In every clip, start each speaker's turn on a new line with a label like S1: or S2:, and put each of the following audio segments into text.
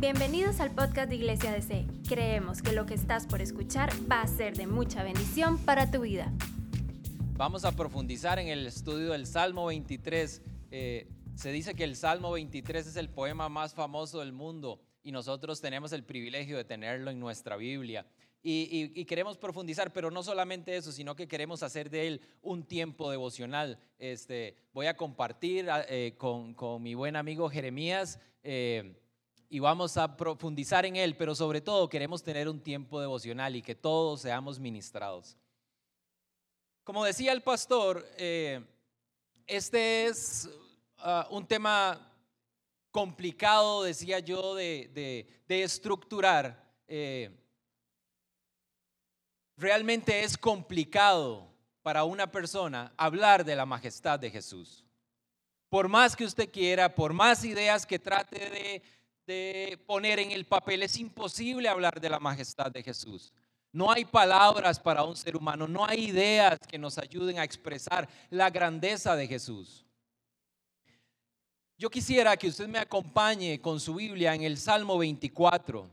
S1: Bienvenidos al podcast de Iglesia DC. Creemos que lo que estás por escuchar va a ser de mucha bendición para tu vida.
S2: Vamos a profundizar en el estudio del Salmo 23. Eh, se dice que el Salmo 23 es el poema más famoso del mundo y nosotros tenemos el privilegio de tenerlo en nuestra Biblia. Y, queremos profundizar, pero no solamente eso, sino que queremos hacer de él un tiempo devocional. Este, voy a compartir eh, con, mi buen amigo Jeremías eh, y vamos a profundizar en él, pero sobre todo queremos tener un tiempo devocional y que todos seamos ministrados. Como decía el pastor, eh, este es ah, un tema complicado, decía yo, de, estructurar realmente es complicado para una persona hablar de la majestad de Jesús. Por más que usted quiera, por más ideas que trate de, poner en el papel, es imposible hablar de la majestad de Jesús. No hay palabras para un ser humano, no hay ideas que nos ayuden a expresar la grandeza de Jesús. Yo quisiera que usted me acompañe con su Biblia en el Salmo 24.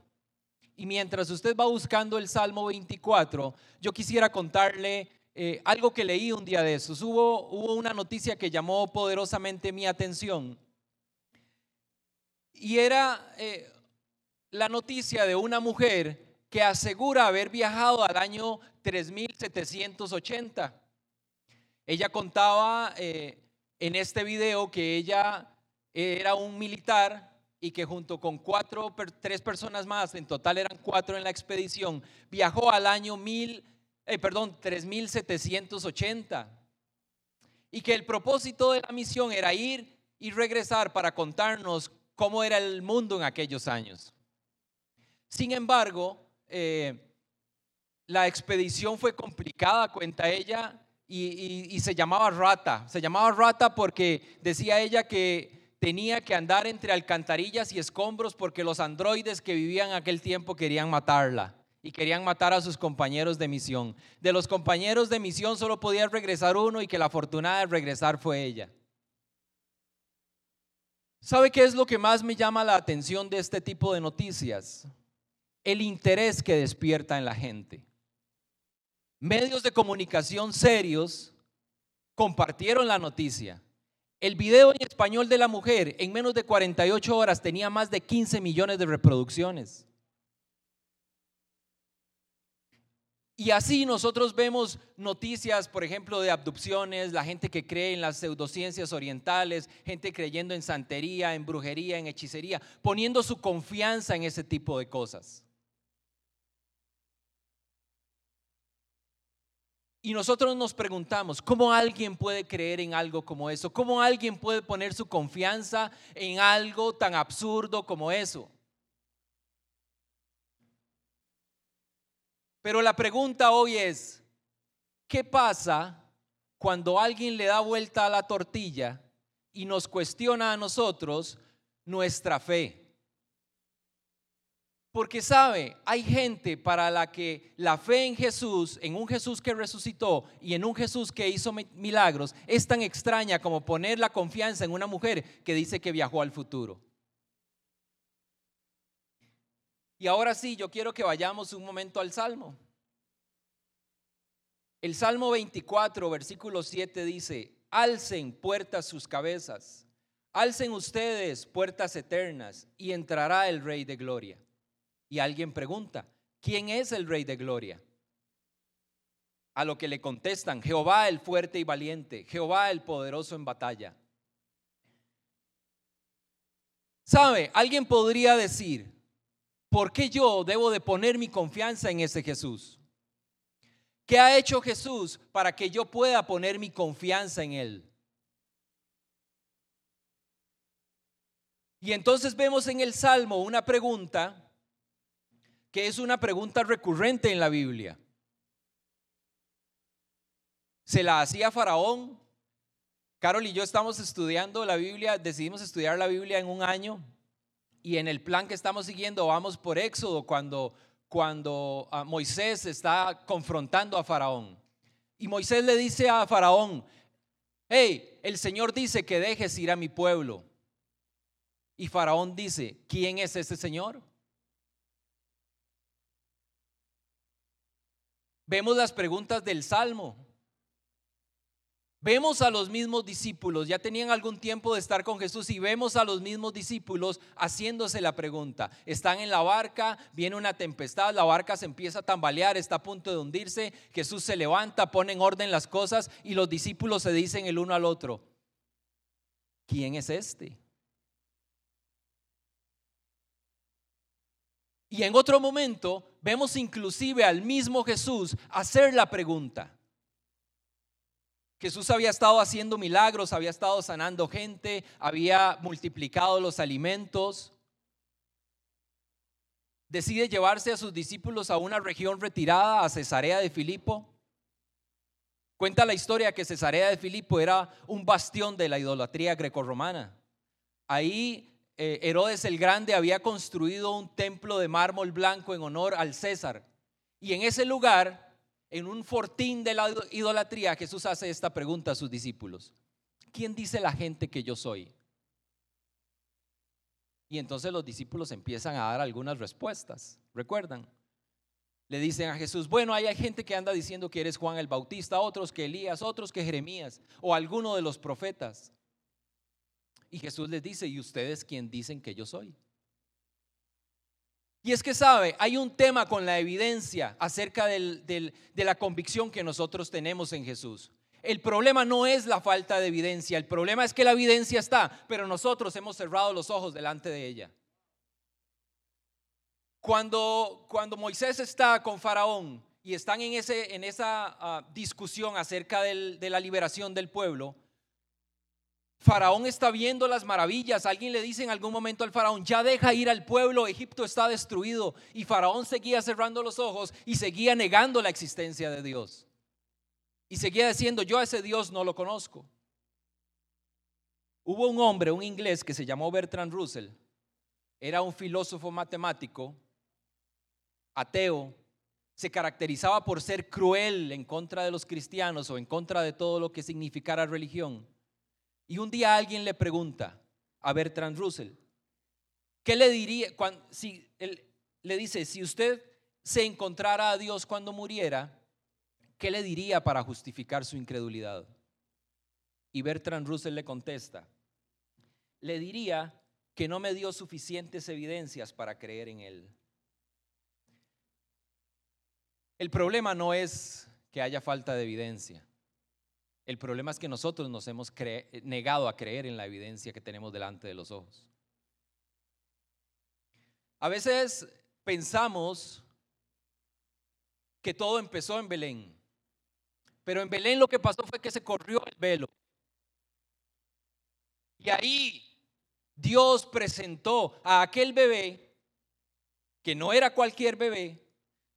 S2: Y mientras usted va buscando el Salmo 24, yo quisiera contarle eh, algo que leí un día de esos. Hubo, hubo una noticia que llamó poderosamente mi atención. Y era eh, la noticia de una mujer que asegura haber viajado al año 3780. Ella contaba eh, en este video que ella era un militar y que junto con cuatro, tres personas más, en total eran cuatro en la expedición, viajó al año mil, eh, perdón, 3780. Y que el propósito de la misión era ir y regresar para contarnos cómo era el mundo en aquellos años. Sin embargo, eh, la expedición fue complicada, cuenta ella, y, se llamaba rata. Se llamaba rata porque decía ella que tenía que andar entre alcantarillas y escombros porque los androides que vivían aquel tiempo querían matarla y querían matar a sus compañeros de misión. De los compañeros de misión solo podía regresar uno y que la afortunada de regresar fue ella. ¿Sabe qué es lo que más me llama la atención de este tipo de noticias? El interés que despierta en la gente. Medios de comunicación serios compartieron la noticia el video en español de la mujer en menos de 48 horas tenía más de 15 millones de reproducciones. Y así nosotros vemos noticias, por ejemplo, de abducciones, la gente que cree en las pseudociencias orientales, gente creyendo en santería, en brujería, en hechicería, poniendo su confianza en ese tipo de cosas. Y nosotros nos preguntamos, ¿cómo alguien puede creer en algo como eso? ¿Cómo alguien puede poner su confianza en algo tan absurdo como eso? Pero la pregunta hoy es, ¿qué pasa cuando alguien le da vuelta a la tortilla y nos cuestiona a nosotros nuestra fe? Porque sabe, hay gente para la que la fe en Jesús, en un Jesús que resucitó y en un Jesús que hizo milagros, es tan extraña como poner la confianza en una mujer que dice que viajó al futuro. Y ahora sí, yo quiero que vayamos un momento al Salmo. El Salmo 24, versículo 7 dice, alcen puertas sus cabezas, alcen ustedes puertas eternas y entrará el Rey de Gloria. Y alguien pregunta, ¿quién es el Rey de Gloria? A lo que le contestan, Jehová el fuerte y valiente, Jehová el poderoso en batalla. ¿Sabe? Alguien podría decir, ¿por qué yo debo de poner mi confianza en ese Jesús? ¿Qué ha hecho Jesús para que yo pueda poner mi confianza en Él? Y entonces vemos en el Salmo una pregunta que es una pregunta recurrente en la Biblia. Se la hacía Faraón. Carol y yo estamos estudiando la Biblia, decidimos estudiar la Biblia en un año y en el plan que estamos siguiendo vamos por Éxodo cuando, cuando ah, Moisés está confrontando a Faraón. Y Moisés le dice a Faraón, hey, el Señor dice que dejes ir a mi pueblo. Y Faraón dice, ¿quién es ese Señor? Vemos las preguntas del Salmo. Vemos a los mismos discípulos, ya tenían algún tiempo de estar con Jesús y vemos a los mismos discípulos haciéndose la pregunta. Están en la barca, viene una tempestad, la barca se empieza a tambalear, está a punto de hundirse, Jesús se levanta, pone en orden las cosas y los discípulos se dicen el uno al otro, ¿quién es este? Y en otro momento vemos inclusive al mismo Jesús hacer la pregunta. Jesús había estado haciendo milagros, había estado sanando gente, había multiplicado los alimentos. Decide llevarse a sus discípulos a una región retirada, a Cesarea de Filipo. Cuenta la historia que Cesarea de Filipo era un bastión de la idolatría grecorromana. Ahí eh, Herodes el Grande había construido un templo de mármol blanco en honor al César. Y en ese lugar en un fortín de la idolatría, Jesús hace esta pregunta a sus discípulos. ¿Quién dice la gente que yo soy? Y entonces los discípulos empiezan a dar algunas respuestas. ¿Recuerdan? Le dicen a Jesús, bueno, hay gente que anda diciendo que eres Juan el Bautista, otros que Elías, otros que Jeremías o alguno de los profetas. Y Jesús les dice, ¿y ustedes quién dicen que yo soy? Y es que sabe, hay un tema con la evidencia acerca de la convicción que nosotros tenemos en Jesús. El problema no es la falta de evidencia, el problema es que la evidencia está, pero nosotros hemos cerrado los ojos delante de ella. Cuando, cuando Moisés está con Faraón y están en, esa ah, discusión acerca de la liberación del pueblo, Faraón está viendo las maravillas. Alguien le dice en algún momento al faraón, ya deja ir al pueblo, Egipto está destruido. Y Faraón seguía cerrando los ojos y seguía negando la existencia de Dios. Y seguía diciendo, yo a ese Dios no lo conozco. Hubo un hombre, un inglés que se llamó Bertrand Russell. Era un filósofo matemático, ateo. Se caracterizaba por ser cruel en contra de los cristianos o en contra de todo lo que significara religión y un día alguien le pregunta a Bertrand Russell, ¿qué le diría si le dice, si usted se encontrara a Dios cuando muriera, ¿qué le diría para justificar su incredulidad? Y Bertrand Russell le contesta, le diría que no me dio suficientes evidencias para creer en él. El problema no es que haya falta de evidencia. El problema es que nosotros nos hemos negado a creer en la evidencia que tenemos delante de los ojos. A veces pensamos que todo empezó en Belén, pero en Belén lo que pasó fue que se corrió el velo. Y ahí Dios presentó a aquel bebé, que no era cualquier bebé,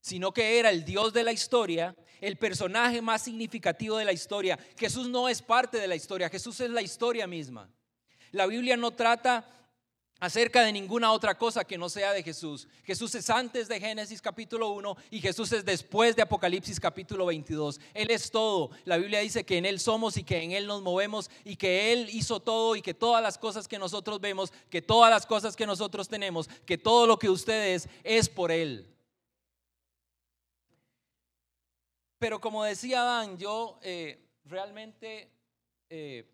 S2: sino que era el Dios de la historia, el personaje más significativo de la historia. Jesús no es parte de la historia, Jesús es la historia misma. La Biblia no trata acerca de ninguna otra cosa que no sea de Jesús. Jesús es antes de Génesis capítulo 1 y Jesús es después de Apocalipsis capítulo 22. Él es todo. La Biblia dice que en Él somos y que en Él nos movemos y que Él hizo todo y que todas las cosas que nosotros vemos, que todas las cosas que nosotros tenemos, que todo lo que usted es, es por Él. Pero como decía Dan, yo eh, realmente eh,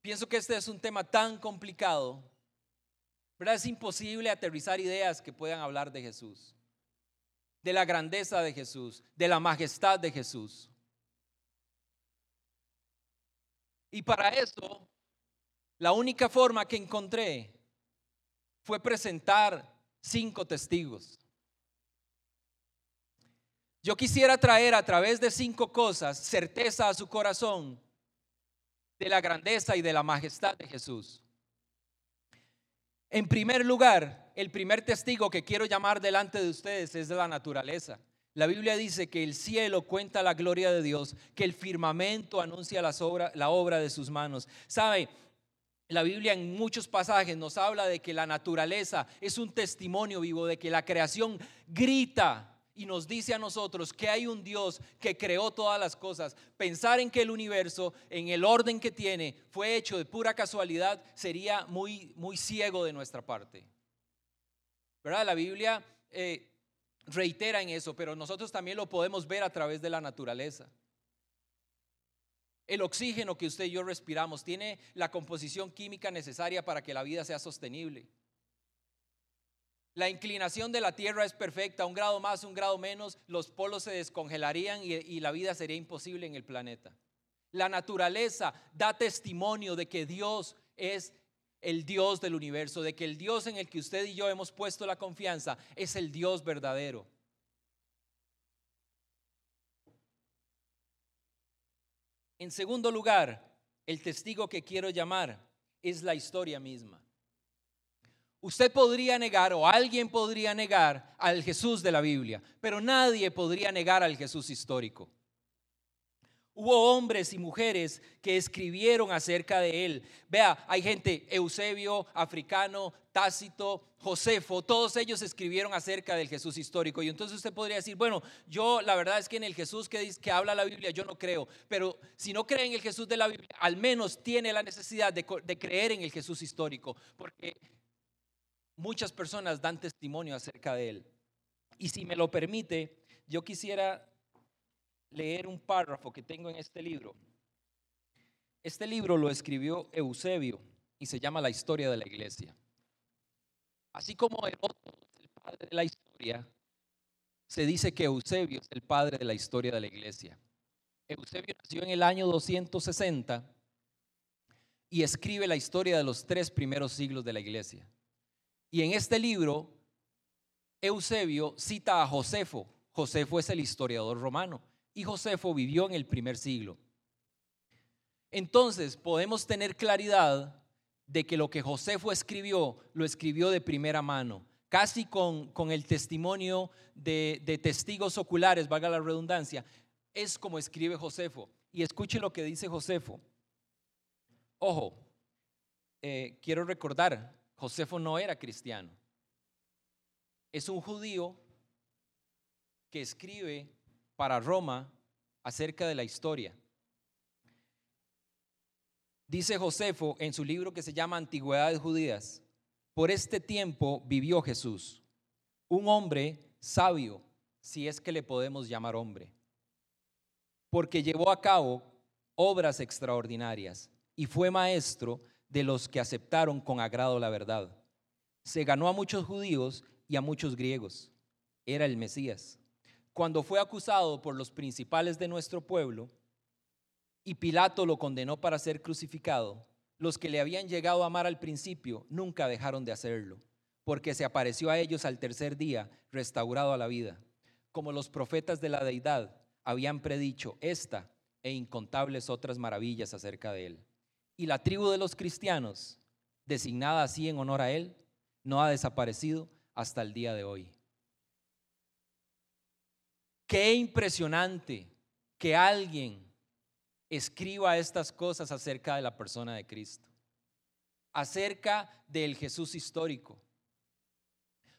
S2: pienso que este es un tema tan complicado, ¿verdad? Es imposible aterrizar ideas que puedan hablar de Jesús, de la grandeza de Jesús, de la majestad de Jesús. Y para eso, la única forma que encontré fue presentar cinco testigos. Yo quisiera traer a través de cinco cosas certeza a su corazón de la grandeza y de la majestad de Jesús. En primer lugar, el primer testigo que quiero llamar delante de ustedes es de la naturaleza. La Biblia dice que el cielo cuenta la gloria de Dios, que el firmamento anuncia la obra de sus manos. ¿Sabe? La Biblia en muchos pasajes nos habla de que la naturaleza es un testimonio vivo, de que la creación grita y nos dice a nosotros que hay un Dios que creó todas las cosas, pensar en que el universo, en el orden que tiene, fue hecho de pura casualidad, sería muy, muy ciego de nuestra parte. ¿Verdad? La Biblia eh, reitera en eso, pero nosotros también lo podemos ver a través de la naturaleza. El oxígeno que usted y yo respiramos tiene la composición química necesaria para que la vida sea sostenible. La inclinación de la Tierra es perfecta, un grado más, un grado menos, los polos se descongelarían y, la vida sería imposible en el planeta. La naturaleza da testimonio de que Dios es el Dios del universo, de que el Dios en el que usted y yo hemos puesto la confianza es el Dios verdadero. En segundo lugar, el testigo que quiero llamar es la historia misma. Usted podría negar o alguien podría negar al Jesús de la Biblia, pero nadie podría negar al Jesús histórico. Hubo hombres y mujeres que escribieron acerca de él. Vea, hay gente, Eusebio, Africano, Tácito, Josefo, todos ellos escribieron acerca del Jesús histórico. Y entonces usted podría decir, bueno, yo la verdad es que en el Jesús que, que habla la Biblia yo no creo, pero si no cree en el Jesús de la Biblia, al menos tiene la necesidad de, de creer en el Jesús histórico, porque muchas personas dan testimonio acerca de él. Y si me lo permite, yo quisiera leer un párrafo que tengo en este libro. Este libro lo escribió Eusebio y se llama La historia de la iglesia. Así como Heródoto es el padre de la historia, se dice que Eusebio es el padre de la historia de la iglesia. Eusebio nació en el año 260 y escribe la historia de los tres primeros siglos de la iglesia. Y en este libro, Eusebio cita a Josefo. Josefo es el historiador romano y Josefo vivió en el primer siglo. Entonces podemos tener claridad de que lo que Josefo escribió, lo escribió de primera mano, casi con, con el testimonio de, testigos oculares, valga la redundancia, es como escribe Josefo. Y escuche lo que dice Josefo. Ojo, eh, quiero recordar, Josefo no era cristiano. Es un judío que escribe para Roma acerca de la historia. Dice Josefo en su libro que se llama Antigüedades Judías, por este tiempo vivió Jesús, un hombre sabio, si es que le podemos llamar hombre, porque llevó a cabo obras extraordinarias y fue maestro de los que aceptaron con agrado la verdad. Se ganó a muchos judíos y a muchos griegos. Era el Mesías. Cuando fue acusado por los principales de nuestro pueblo y Pilato lo condenó para ser crucificado, los que le habían llegado a amar al principio nunca dejaron de hacerlo, porque se apareció a ellos al tercer día, restaurado a la vida, como los profetas de la deidad habían predicho esta e incontables otras maravillas acerca de él. Y la tribu de los cristianos, designada así en honor a Él, no ha desaparecido hasta el día de hoy. Qué impresionante que alguien escriba estas cosas acerca de la persona de Cristo, acerca del Jesús histórico.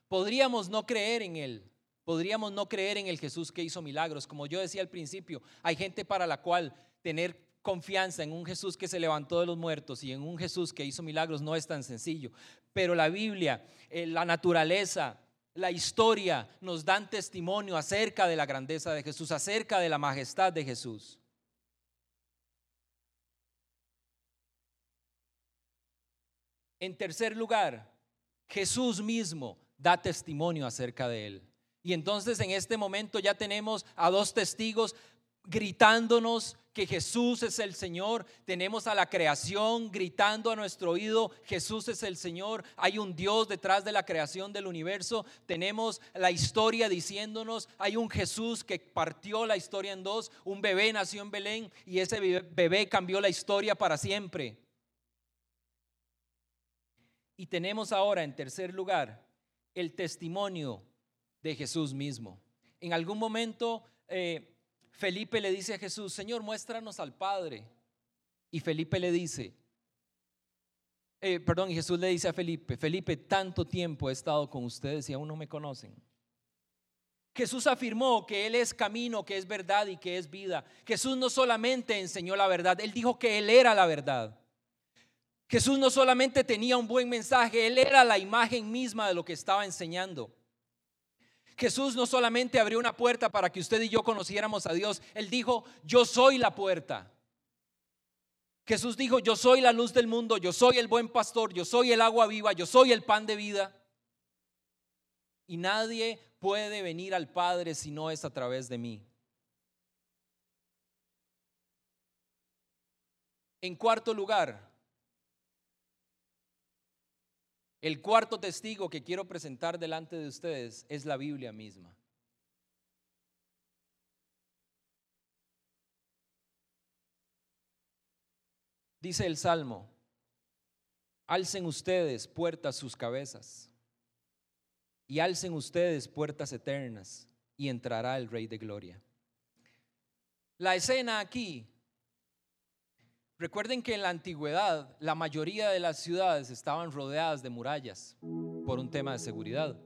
S2: Podríamos no creer en Él, podríamos no creer en el Jesús que hizo milagros. Como yo decía al principio, hay gente para la cual tener confianza en un Jesús que se levantó de los muertos y en un Jesús que hizo milagros no es tan sencillo. Pero la Biblia, eh, la naturaleza, la historia nos dan testimonio acerca de la grandeza de Jesús, acerca de la majestad de Jesús. En tercer lugar, Jesús mismo da testimonio acerca de él. Y entonces en este momento ya tenemos a dos testigos gritándonos que Jesús es el Señor. Tenemos a la creación gritando a nuestro oído, Jesús es el Señor. Hay un Dios detrás de la creación del universo. Tenemos la historia diciéndonos, hay un Jesús que partió la historia en dos. Un bebé nació en Belén y ese bebé cambió la historia para siempre. Y tenemos ahora en tercer lugar el testimonio de Jesús mismo. En algún momento... Eh, Felipe le dice a Jesús, Señor, muéstranos al Padre. Y Felipe le dice, eh, perdón, y Jesús le dice a Felipe, Felipe, tanto tiempo he estado con ustedes y aún no me conocen. Jesús afirmó que Él es camino, que es verdad y que es vida. Jesús no solamente enseñó la verdad, Él dijo que Él era la verdad. Jesús no solamente tenía un buen mensaje, Él era la imagen misma de lo que estaba enseñando. Jesús no solamente abrió una puerta para que usted y yo conociéramos a Dios, Él dijo, yo soy la puerta. Jesús dijo, yo soy la luz del mundo, yo soy el buen pastor, yo soy el agua viva, yo soy el pan de vida. Y nadie puede venir al Padre si no es a través de mí. En cuarto lugar, el cuarto testigo que quiero presentar delante de ustedes es la Biblia misma. Dice el Salmo, alcen ustedes puertas sus cabezas y alcen ustedes puertas eternas y entrará el Rey de Gloria. La escena aquí, recuerden que en la antigüedad la mayoría de las ciudades estaban rodeadas de murallas por un tema de seguridad.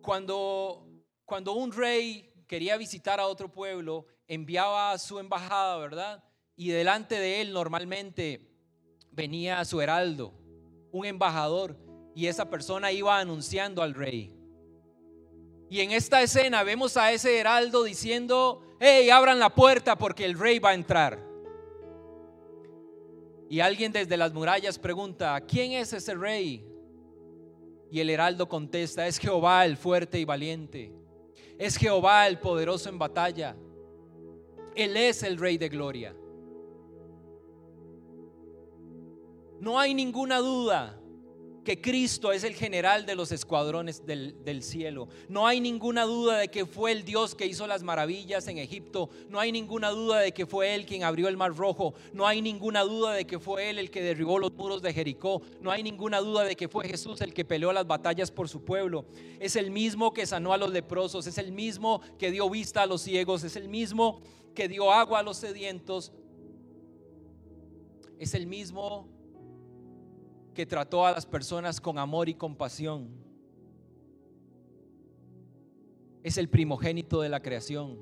S2: Cuando, cuando un rey quería visitar a otro pueblo, enviaba a su embajada, ¿verdad? y delante de él normalmente venía su heraldo, un embajador, y esa persona iba anunciando al rey. Y en esta escena vemos a ese heraldo diciendo, hey, abran la puerta porque el rey va a entrar. Y alguien desde las murallas pregunta, ¿quién es ese rey? Y el heraldo contesta, es Jehová el fuerte y valiente, es Jehová el poderoso en batalla, Él es el rey de gloria. No hay ninguna duda que Cristo es el general de los escuadrones del, cielo. No hay ninguna duda de que fue el Dios que hizo las maravillas en Egipto. No hay ninguna duda de que fue Él quien abrió el mar rojo. No hay ninguna duda de que fue Él el que derribó los muros de Jericó. No hay ninguna duda de que fue Jesús el que peleó las batallas por su pueblo. Es el mismo que sanó a los leprosos. Es el mismo que dio vista a los ciegos. Es el mismo que dio agua a los sedientos. Es el mismo que trató a las personas con amor y compasión. Es el primogénito de la creación.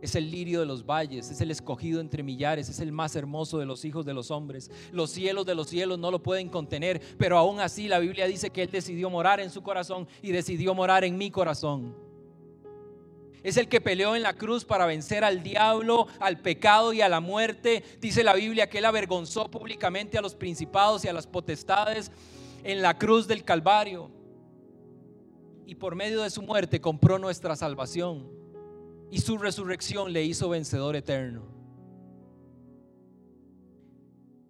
S2: Es el lirio de los valles, es el escogido entre millares, es el más hermoso de los hijos de los hombres. Los cielos de los cielos no lo pueden contener, pero aún así la Biblia dice que Él decidió morar en su corazón y decidió morar en mi corazón. Es el que peleó en la cruz para vencer al diablo, al pecado y a la muerte. Dice la Biblia que él avergonzó públicamente a los principados y a las potestades en la cruz del Calvario. Y por medio de su muerte compró nuestra salvación. Y su resurrección le hizo vencedor eterno.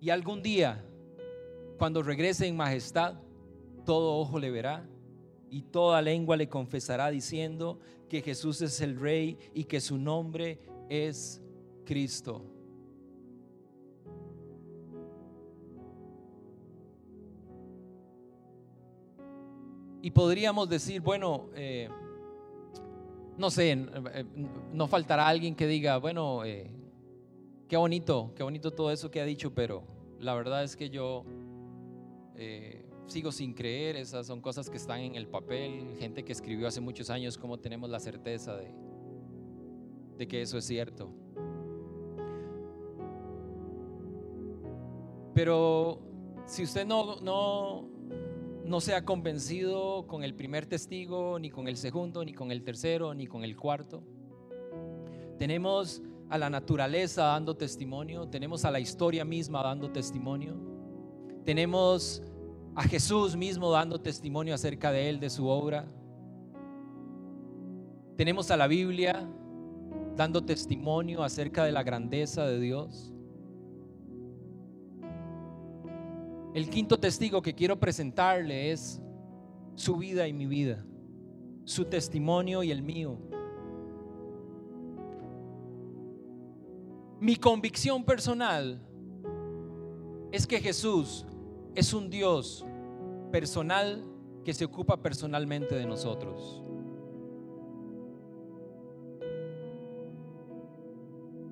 S2: Y algún día, cuando regrese en majestad, todo ojo le verá y toda lengua le confesará diciendo que Jesús es el Rey y que su nombre es Cristo. Y podríamos decir, bueno, eh, no sé, eh, no faltará alguien que diga, bueno, eh, qué bonito, qué bonito todo eso que ha dicho, pero la verdad es que yo sigo sin creer, esas son cosas que están en el papel, gente que escribió hace muchos años, ¿cómo tenemos la certeza de, que eso es cierto? Pero si usted no, no, no se ha convencido con el primer testigo, ni con el segundo, ni con el tercero, ni con el cuarto, tenemos a la naturaleza dando testimonio, tenemos a la historia misma dando testimonio, tenemos a Jesús mismo dando testimonio acerca de Él, de su obra. Tenemos a la Biblia dando testimonio acerca de la grandeza de Dios. El quinto testigo que quiero presentarle es su vida y mi vida, su testimonio y el mío. Mi convicción personal es que Jesús es un Dios personal que se ocupa personalmente de nosotros.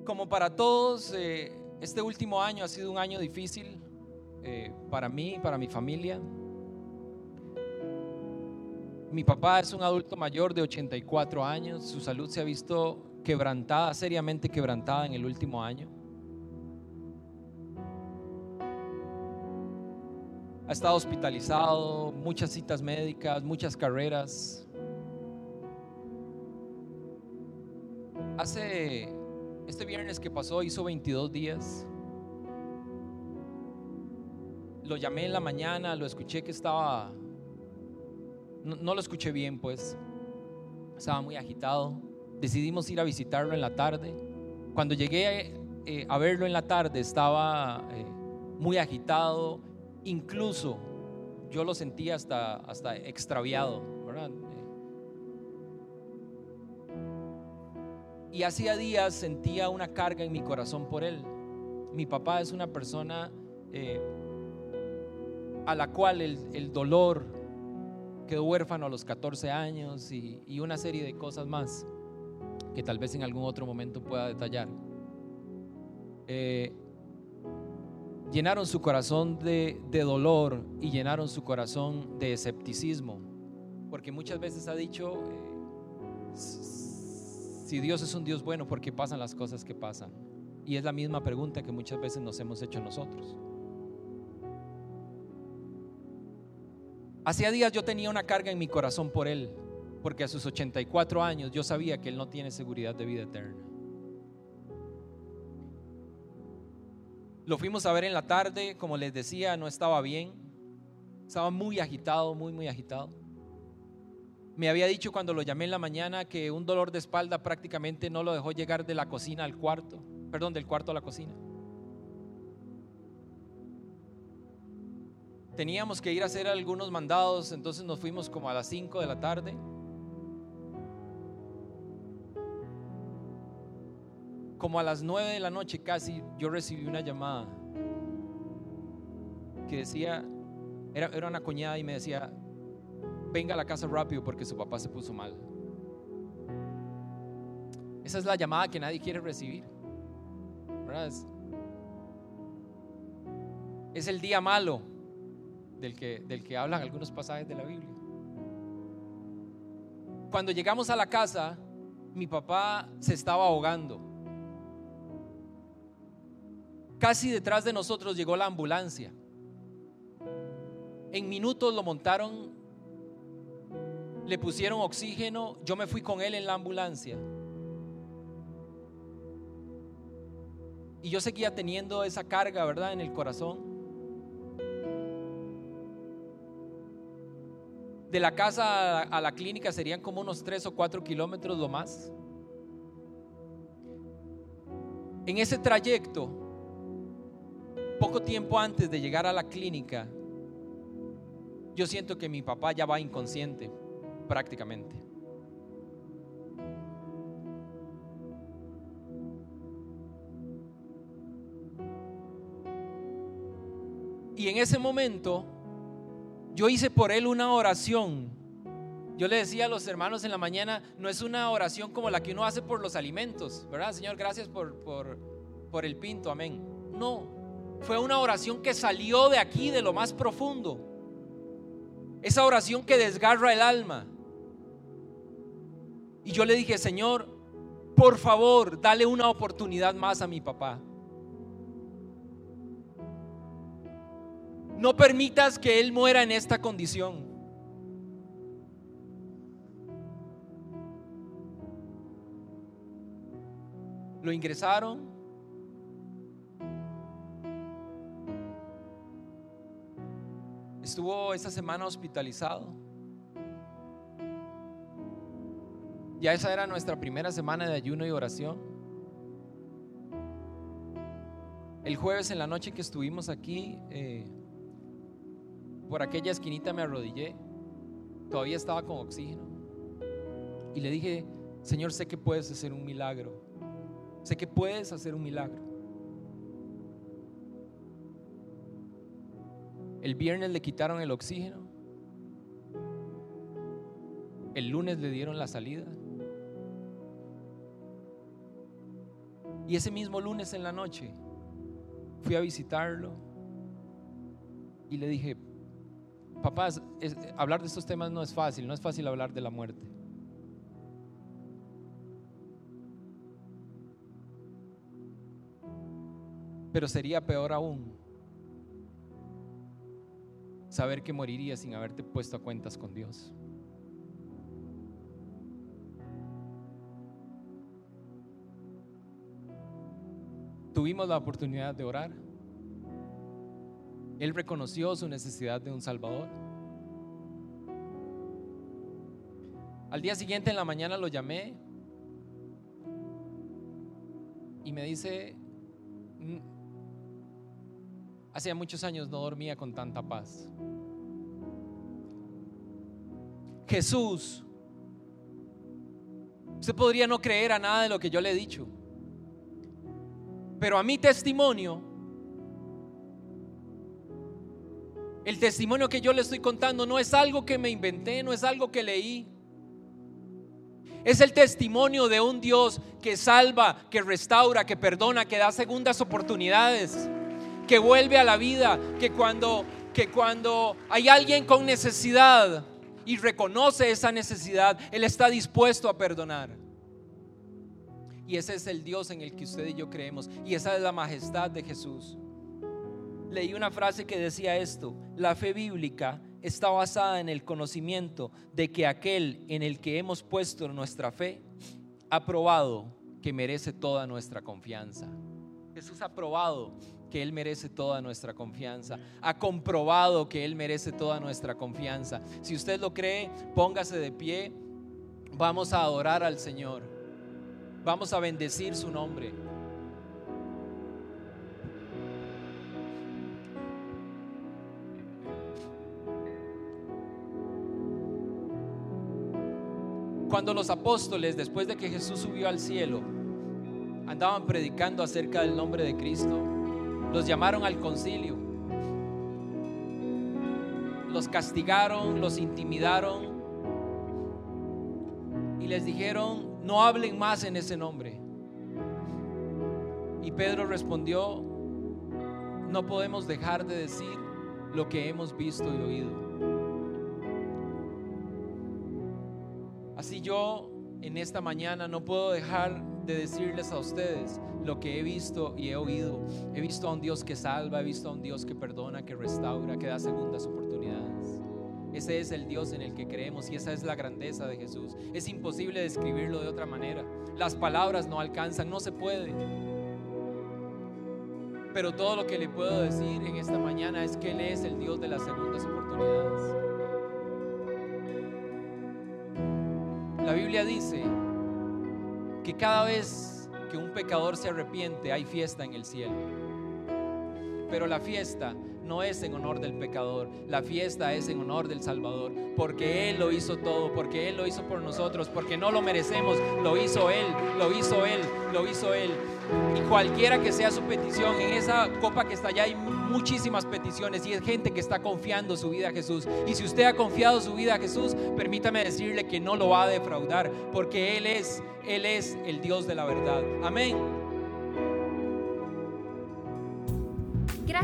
S2: Como para todos, eh, este último año ha sido un año difícil eh, para mí, para mi familia. Mi papá es un adulto mayor de 84 años, su salud se ha visto quebrantada, seriamente quebrantada en el último año. Ha estado hospitalizado, muchas citas médicas, muchas carreras. Hace, este viernes que pasó, hizo 22 días. Lo llamé en la mañana, lo escuché que estaba, no, lo escuché bien pues, estaba muy agitado. Decidimos ir a visitarlo en la tarde. Cuando llegué eh, a verlo en la tarde estaba eh, muy agitado, incluso yo lo sentía hasta, hasta extraviado, Y hacía días sentía una carga en mi corazón por él. Mi papá es una persona eh, a la cual el, dolor quedó huérfano a los 14 años y, una serie de cosas más que tal vez en algún otro momento pueda detallar. Eh, llenaron su corazón de, dolor y llenaron su corazón de escepticismo. Porque muchas veces ha dicho, eh, si Dios es un Dios bueno, ¿por qué pasan las cosas que pasan? Y es la misma pregunta que muchas veces nos hemos hecho nosotros. Hacía días yo tenía una carga en mi corazón por Él, porque a sus 84 años yo sabía que Él no tiene seguridad de vida eterna. Lo fuimos a ver en la tarde, como les decía, no estaba bien. Estaba muy agitado, muy, muy agitado. Me había dicho cuando lo llamé en la mañana que un dolor de espalda prácticamente no lo dejó llegar de la cocina al cuarto, perdón, del cuarto a la cocina. Teníamos que ir a hacer algunos mandados, entonces nos fuimos como a las 5 de la tarde. Como a las 9 de la noche casi, yo recibí una llamada que decía, era, era una cuñada y me decía, venga a la casa rápido porque su papá se puso mal. Esa es la llamada que nadie quiere recibir. Es, el día malo del que, del que hablan algunos pasajes de la Biblia. Cuando llegamos a la casa, mi papá se estaba ahogando. Casi detrás de nosotros llegó la ambulancia. En minutos lo montaron, le pusieron oxígeno, yo me fui con él en la ambulancia. Y yo seguía teniendo esa carga, ¿verdad?, en el corazón. De la casa a la clínica serían como unos tres o cuatro kilómetros lo más. En ese trayecto poco tiempo antes de llegar a la clínica, yo siento que mi papá ya va inconsciente prácticamente. Y en ese momento yo hice por él una oración. Yo le decía a los hermanos en la mañana, no es una oración como la que uno hace por los alimentos, ¿verdad? Señor, gracias por, por, por el pinto, amén. No, fue una oración que salió de aquí, de lo más profundo. Esa oración que desgarra el alma. Y yo le dije, Señor, por favor, dale una oportunidad más a mi papá. No permitas que él muera en esta condición. Lo ingresaron Estuvo esa semana hospitalizado. Ya esa era nuestra primera semana de ayuno y oración. El jueves en la noche que estuvimos aquí, eh, por aquella esquinita me arrodillé. Todavía estaba con oxígeno. Y le dije, Señor, sé que puedes hacer un milagro. Sé que puedes hacer un milagro. El viernes le quitaron el oxígeno. El lunes le dieron la salida. Y ese mismo lunes en la noche fui a visitarlo y le dije, papás, hablar de estos temas no es fácil, no es fácil hablar de la muerte. Pero sería peor aún saber que morirías sin haberte puesto a cuentas con Dios. Tuvimos la oportunidad de orar. Él reconoció su necesidad de un Salvador. Al día siguiente en la mañana lo llamé y me dice, Hacía muchos años no dormía con tanta paz. Jesús, usted podría no creer a nada de lo que yo le he dicho, pero a mi testimonio, el testimonio que yo le estoy contando no es algo que me inventé, no es algo que leí. Es el testimonio de un Dios que salva, que restaura, que perdona, que da segundas oportunidades que vuelve a la vida, que cuando, que cuando hay alguien con necesidad y reconoce esa necesidad, Él está dispuesto a perdonar. Y ese es el Dios en el que usted y yo creemos. Y esa es la majestad de Jesús. Leí una frase que decía esto, la fe bíblica está basada en el conocimiento de que aquel en el que hemos puesto nuestra fe ha probado que merece toda nuestra confianza. Jesús ha probado que Él merece toda nuestra confianza. Ha comprobado que Él merece toda nuestra confianza. Si usted lo cree, póngase de pie. Vamos a adorar al Señor. Vamos a bendecir su nombre. Cuando los apóstoles, después de que Jesús subió al cielo, andaban predicando acerca del nombre de Cristo, los llamaron al concilio. Los castigaron, los intimidaron y les dijeron, no hablen más en ese nombre. Y Pedro respondió, no podemos dejar de decir lo que hemos visto y oído. Así yo en esta mañana no puedo dejar de decirles a ustedes lo que he visto y he oído. He visto a un Dios que salva, he visto a un Dios que perdona, que restaura, que da segundas oportunidades. Ese es el Dios en el que creemos y esa es la grandeza de Jesús. Es imposible describirlo de otra manera. Las palabras no alcanzan, no se puede. Pero todo lo que le puedo decir en esta mañana es que Él es el Dios de las segundas oportunidades. La Biblia dice que cada vez un pecador se arrepiente hay fiesta en el cielo. Pero la fiesta no es en honor del pecador, la fiesta es en honor del Salvador, porque Él lo hizo todo, porque Él lo hizo por nosotros, porque no lo merecemos, lo hizo Él, lo hizo Él, lo hizo Él. Y cualquiera que sea su petición, en esa copa que está allá hay muchísimas peticiones y es gente que está confiando su vida a Jesús. Y si usted ha confiado su vida a Jesús, permítame decirle que no lo va a defraudar, porque Él es, Él es el Dios de la verdad. Amén.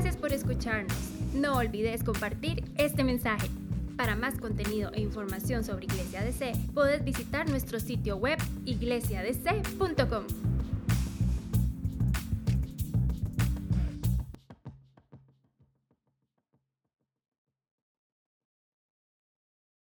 S1: Gracias por escucharnos. No olvides compartir este mensaje. Para más contenido e información sobre Iglesia DC, puedes visitar nuestro sitio web iglesiadc.com.